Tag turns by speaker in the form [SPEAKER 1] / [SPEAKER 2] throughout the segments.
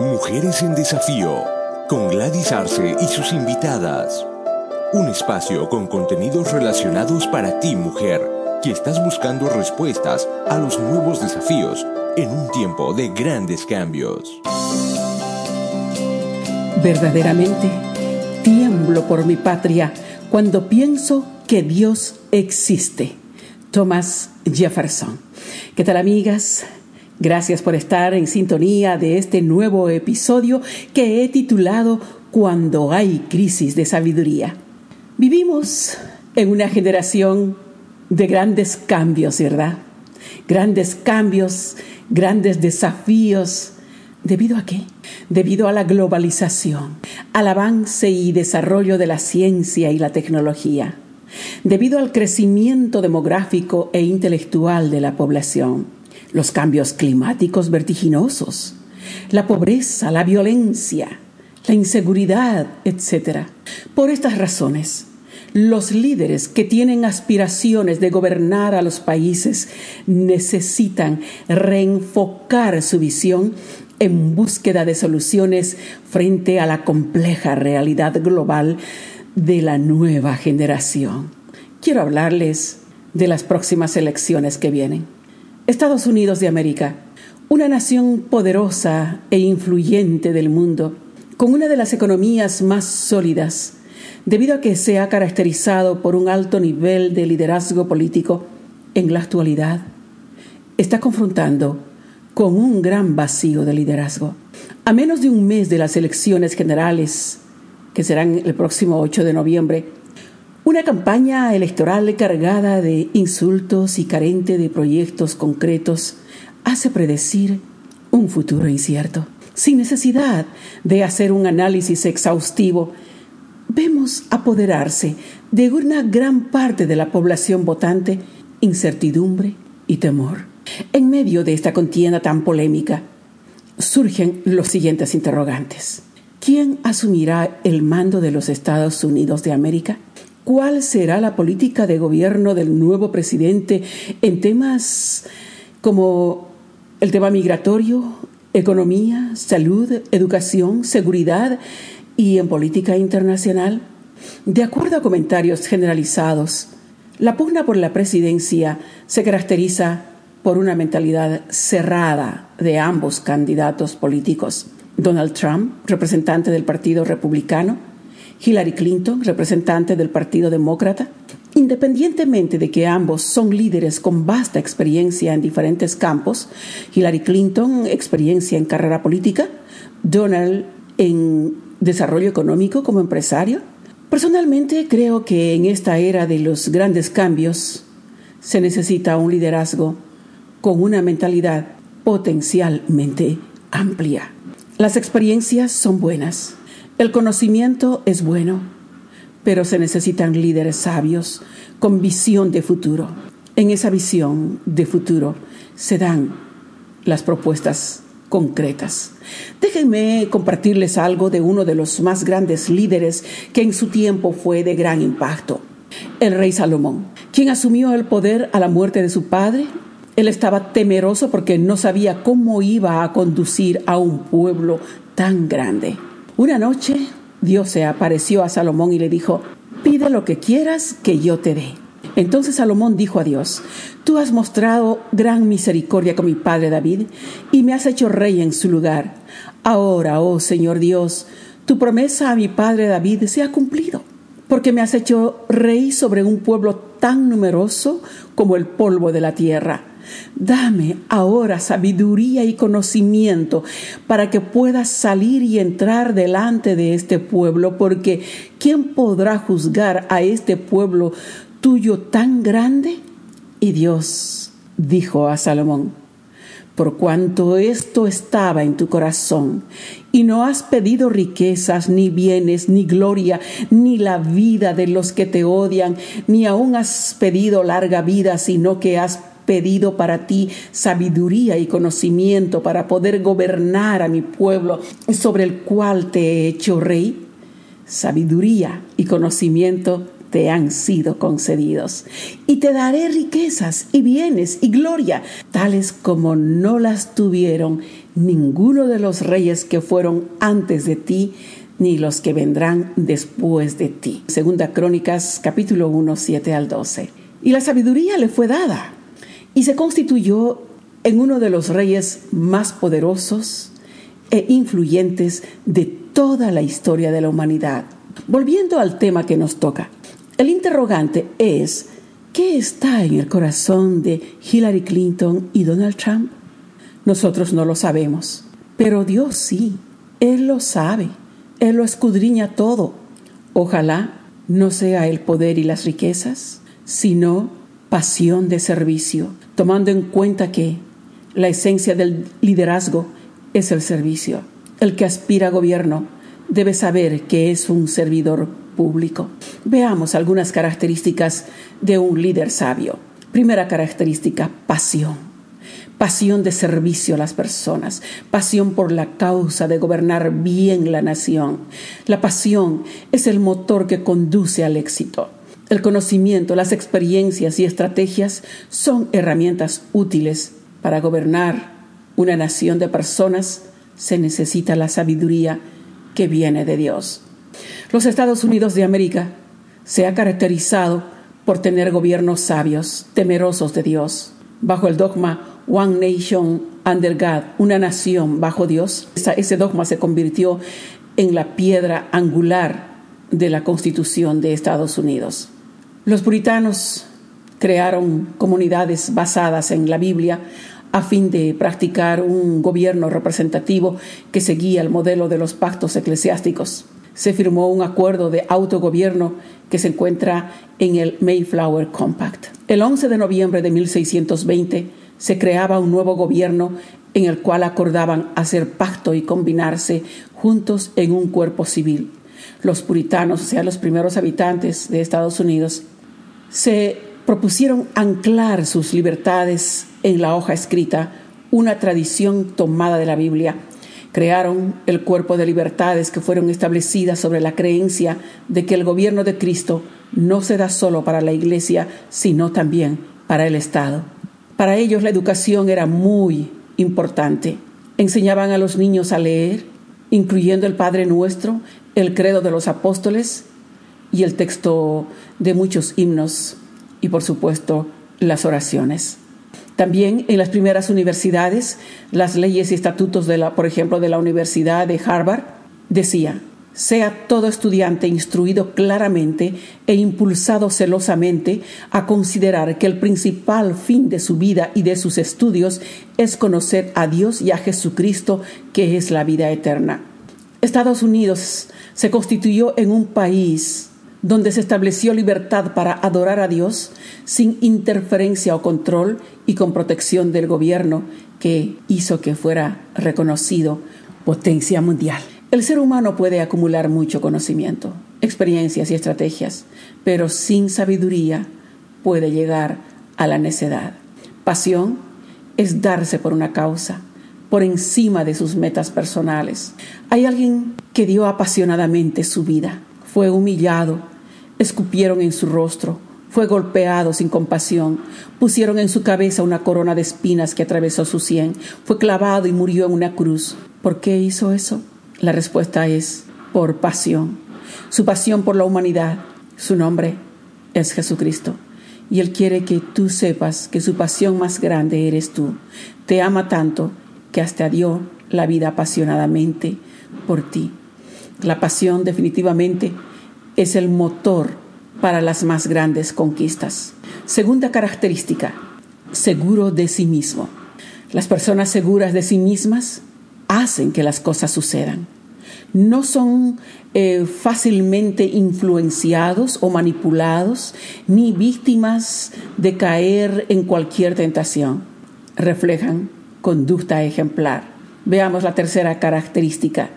[SPEAKER 1] Mujeres en Desafío, con Gladys Arce y sus invitadas. Un espacio con contenidos relacionados para ti, mujer, que estás buscando respuestas a los nuevos desafíos en un tiempo de grandes cambios.
[SPEAKER 2] Verdaderamente, tiemblo por mi patria cuando pienso que Dios existe. Thomas Jefferson. ¿Qué tal amigas? Gracias por estar en sintonía de este nuevo episodio que he titulado Cuando hay crisis de sabiduría. Vivimos en una generación de grandes cambios, ¿verdad? Grandes cambios, grandes desafíos. ¿Debido a qué? Debido a la globalización, al avance y desarrollo de la ciencia y la tecnología, debido al crecimiento demográfico e intelectual de la población los cambios climáticos vertiginosos, la pobreza, la violencia, la inseguridad, etc. Por estas razones, los líderes que tienen aspiraciones de gobernar a los países necesitan reenfocar su visión en búsqueda de soluciones frente a la compleja realidad global de la nueva generación. Quiero hablarles de las próximas elecciones que vienen. Estados Unidos de América, una nación poderosa e influyente del mundo, con una de las economías más sólidas, debido a que se ha caracterizado por un alto nivel de liderazgo político, en la actualidad está confrontando con un gran vacío de liderazgo. A menos de un mes de las elecciones generales, que serán el próximo 8 de noviembre, una campaña electoral cargada de insultos y carente de proyectos concretos hace predecir un futuro incierto. Sin necesidad de hacer un análisis exhaustivo, vemos apoderarse de una gran parte de la población votante incertidumbre y temor. En medio de esta contienda tan polémica, surgen los siguientes interrogantes. ¿Quién asumirá el mando de los Estados Unidos de América? Cuál será la política de gobierno del nuevo presidente en temas como el tema migratorio, economía, salud, educación, seguridad y en política internacional. De acuerdo a comentarios generalizados, la pugna por la presidencia se caracteriza por una mentalidad cerrada de ambos candidatos políticos. Donald Trump, representante del Partido Republicano, Hillary Clinton, representante del Partido Demócrata, Independientemente de que ambos son líderes con vasta experiencia en diferentes campos, Hillary Clinton, experiencia en carrera política, Donald en desarrollo económico como empresario, personalmente creo que en esta era de los grandes cambios se necesita un liderazgo con una mentalidad potencialmente amplia. Las experiencias son buenas, el conocimiento es bueno, pero se necesitan líderes sabios con visión de futuro. En esa visión de futuro se dan las propuestas concretas. Déjenme compartirles algo de uno de los más grandes líderes que en su tiempo fue de gran impacto, el rey Salomón, quien asumió el poder a la muerte de su padre. Él estaba temeroso porque no sabía cómo iba a conducir a un pueblo tan grande. Una noche Dios se apareció a Salomón y le dijo, pide lo que quieras que yo te dé. Entonces Salomón dijo a Dios, Tú has mostrado gran misericordia con mi padre David y me has hecho rey en su lugar. Ahora, oh Señor Dios, tu promesa a mi padre David se ha cumplido, porque me has hecho rey sobre un pueblo tan numeroso como el polvo de la tierra Dame ahora sabiduría y conocimiento para que pueda salir y entrar delante de este pueblo, porque ¿quién podrá juzgar a este pueblo tuyo tan grande? Y Dios dijo a Salomón, por cuanto esto estaba en tu corazón, y no has pedido riquezas, ni bienes, ni gloria, ni la vida de los que te odian, ni aún has pedido larga vida, sino que has pedido para ti sabiduría y conocimiento para poder gobernar a mi pueblo sobre el cual te he hecho rey. Sabiduría y conocimiento te han sido concedidos. Y te daré riquezas y bienes y gloria, tales como no las tuvieron ninguno de los reyes que fueron antes de ti, ni los que vendrán después de ti. Segunda Crónicas capítulo 1, 7 al 12. Y la sabiduría le fue dada y se constituyó en uno de los reyes más poderosos e influyentes de toda la historia de la humanidad. Volviendo al tema que nos toca, el interrogante es, ¿qué está en el corazón de Hillary Clinton y Donald Trump? Nosotros no lo sabemos, pero Dios sí, Él lo sabe, Él lo escudriña todo. Ojalá no sea el poder y las riquezas, sino pasión de servicio, tomando en cuenta que la esencia del liderazgo es el servicio. El que aspira a gobierno debe saber que es un servidor público. Veamos algunas características de un líder sabio. Primera característica, pasión. Pasión de servicio a las personas, pasión por la causa de gobernar bien la nación. La pasión es el motor que conduce al éxito. El conocimiento, las experiencias y estrategias son herramientas útiles para gobernar una nación de personas. Se necesita la sabiduría que viene de Dios. Los Estados Unidos de América se ha caracterizado por tener gobiernos sabios, temerosos de Dios. Bajo el dogma One Nation Under God, una nación bajo Dios, ese dogma se convirtió en la piedra angular de la Constitución de Estados Unidos. Los puritanos crearon comunidades basadas en la Biblia a fin de practicar un gobierno representativo que seguía el modelo de los pactos eclesiásticos. Se firmó un acuerdo de autogobierno que se encuentra en el Mayflower Compact. El 11 de noviembre de 1620 se creaba un nuevo gobierno en el cual acordaban hacer pacto y combinarse juntos en un cuerpo civil. Los puritanos, o sea, los primeros habitantes de Estados Unidos, se propusieron anclar sus libertades en la hoja escrita, una tradición tomada de la Biblia. Crearon el cuerpo de libertades que fueron establecidas sobre la creencia de que el gobierno de Cristo no se da solo para la Iglesia, sino también para el Estado. Para ellos la educación era muy importante. Enseñaban a los niños a leer, incluyendo el Padre Nuestro, el credo de los apóstoles y el texto de muchos himnos y por supuesto las oraciones. También en las primeras universidades, las leyes y estatutos de la, por ejemplo, de la Universidad de Harvard decía, sea todo estudiante instruido claramente e impulsado celosamente a considerar que el principal fin de su vida y de sus estudios es conocer a Dios y a Jesucristo, que es la vida eterna. Estados Unidos se constituyó en un país donde se estableció libertad para adorar a Dios sin interferencia o control y con protección del gobierno que hizo que fuera reconocido potencia mundial. El ser humano puede acumular mucho conocimiento, experiencias y estrategias, pero sin sabiduría puede llegar a la necedad. Pasión es darse por una causa, por encima de sus metas personales. Hay alguien que dio apasionadamente su vida, fue humillado, escupieron en su rostro, fue golpeado sin compasión, pusieron en su cabeza una corona de espinas que atravesó su sien, fue clavado y murió en una cruz. ¿Por qué hizo eso? La respuesta es por pasión. Su pasión por la humanidad. Su nombre es Jesucristo. Y Él quiere que tú sepas que su pasión más grande eres tú. Te ama tanto que hasta dio la vida apasionadamente por ti. La pasión definitivamente es el motor para las más grandes conquistas. Segunda característica, seguro de sí mismo. Las personas seguras de sí mismas hacen que las cosas sucedan. No son eh, fácilmente influenciados o manipulados ni víctimas de caer en cualquier tentación. Reflejan conducta ejemplar. Veamos la tercera característica,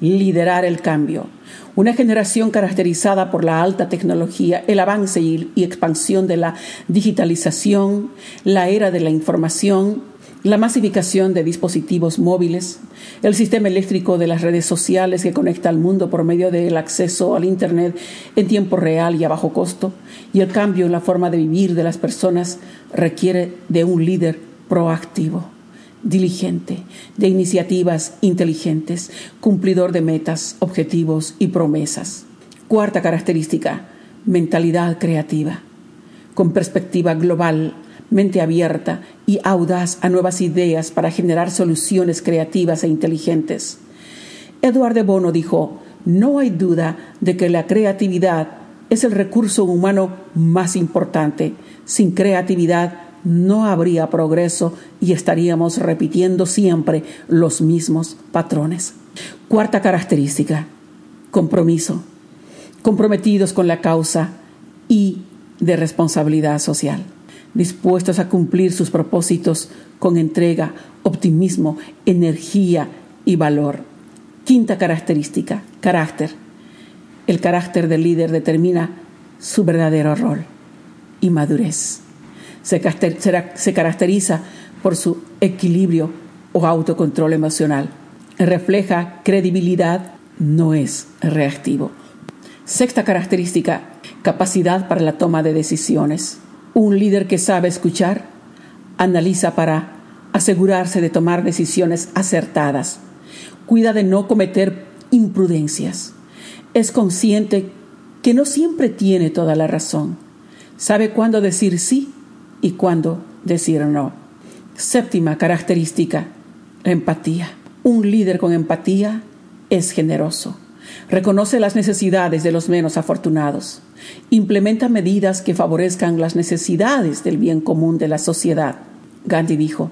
[SPEAKER 2] liderar el cambio. Una generación caracterizada por la alta tecnología, el avance y, expansión de la digitalización, la era de la información la masificación de dispositivos móviles, el sistema eléctrico de las redes sociales que conecta al mundo por medio del acceso al Internet en tiempo real y a bajo costo, y el cambio en la forma de vivir de las personas requiere de un líder proactivo, diligente, de iniciativas inteligentes, cumplidor de metas, objetivos y promesas. Cuarta característica, mentalidad creativa, con perspectiva global mente abierta y audaz a nuevas ideas para generar soluciones creativas e inteligentes. Eduard de Bono dijo, no hay duda de que la creatividad es el recurso humano más importante. Sin creatividad no habría progreso y estaríamos repitiendo siempre los mismos patrones. Cuarta característica, compromiso, comprometidos con la causa y de responsabilidad social dispuestos a cumplir sus propósitos con entrega, optimismo, energía y valor. Quinta característica, carácter. El carácter del líder determina su verdadero rol y madurez. Se, caracteriza por su equilibrio o autocontrol emocional. Refleja credibilidad, no es reactivo. Sexta característica, capacidad para la toma de decisiones. Un líder que sabe escuchar, analiza para asegurarse de tomar decisiones acertadas. Cuida de no cometer imprudencias. Es consciente que no siempre tiene toda la razón. Sabe cuándo decir sí y cuándo decir no. Séptima característica, empatía. Un líder con empatía es generoso. Reconoce las necesidades de los menos afortunados implementa medidas que favorezcan las necesidades del bien común de la sociedad. Gandhi dijo,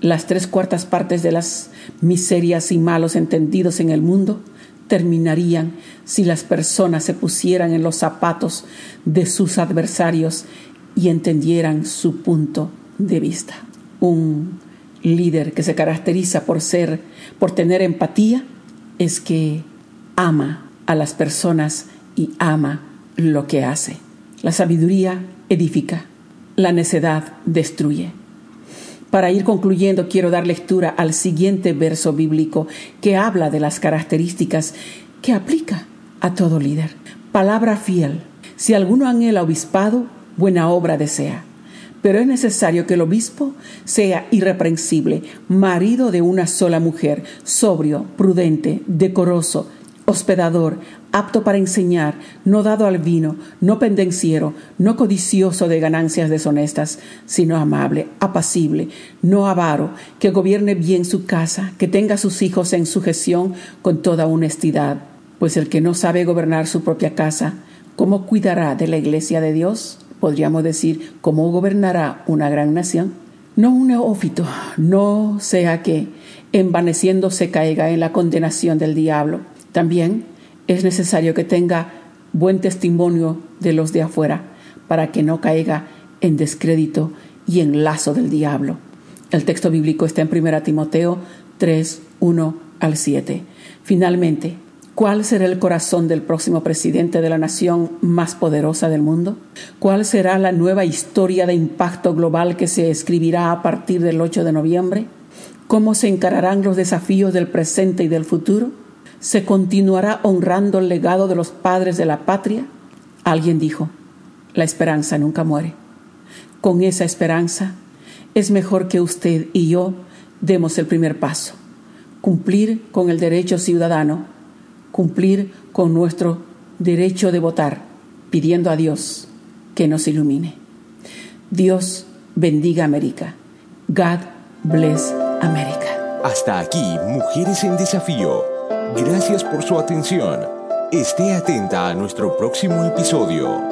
[SPEAKER 2] las tres cuartas partes de las miserias y malos entendidos en el mundo terminarían si las personas se pusieran en los zapatos de sus adversarios y entendieran su punto de vista. Un líder que se caracteriza por ser, por tener empatía, es que ama a las personas y ama lo que hace. La sabiduría edifica, la necedad destruye. Para ir concluyendo, quiero dar lectura al siguiente verso bíblico que habla de las características que aplica a todo líder. Palabra fiel. Si alguno anhela obispado, buena obra desea. Pero es necesario que el obispo sea irreprensible, marido de una sola mujer, sobrio, prudente, decoroso, hospedador, apto para enseñar, no dado al vino, no pendenciero, no codicioso de ganancias deshonestas, sino amable, apacible, no avaro, que gobierne bien su casa, que tenga a sus hijos en sujeción con toda honestidad. Pues el que no sabe gobernar su propia casa, ¿cómo cuidará de la iglesia de Dios? Podríamos decir, ¿cómo gobernará una gran nación? No un neófito, no sea que, envaneciéndose, caiga en la condenación del diablo también es necesario que tenga buen testimonio de los de afuera para que no caiga en descrédito y en lazo del diablo. El texto bíblico está en 1 Timoteo 3, 1 al 7. Finalmente, ¿cuál será el corazón del próximo presidente de la nación más poderosa del mundo? ¿Cuál será la nueva historia de impacto global que se escribirá a partir del 8 de noviembre? ¿Cómo se encararán los desafíos del presente y del futuro? ¿Se continuará honrando el legado de los padres de la patria? Alguien dijo, la esperanza nunca muere. Con esa esperanza es mejor que usted y yo demos el primer paso, cumplir con el derecho ciudadano, cumplir con nuestro derecho de votar, pidiendo a Dios que nos ilumine. Dios bendiga América. God bless America.
[SPEAKER 1] Hasta aquí, Mujeres en Desafío Gracias por su atención. Esté atenta a nuestro próximo episodio.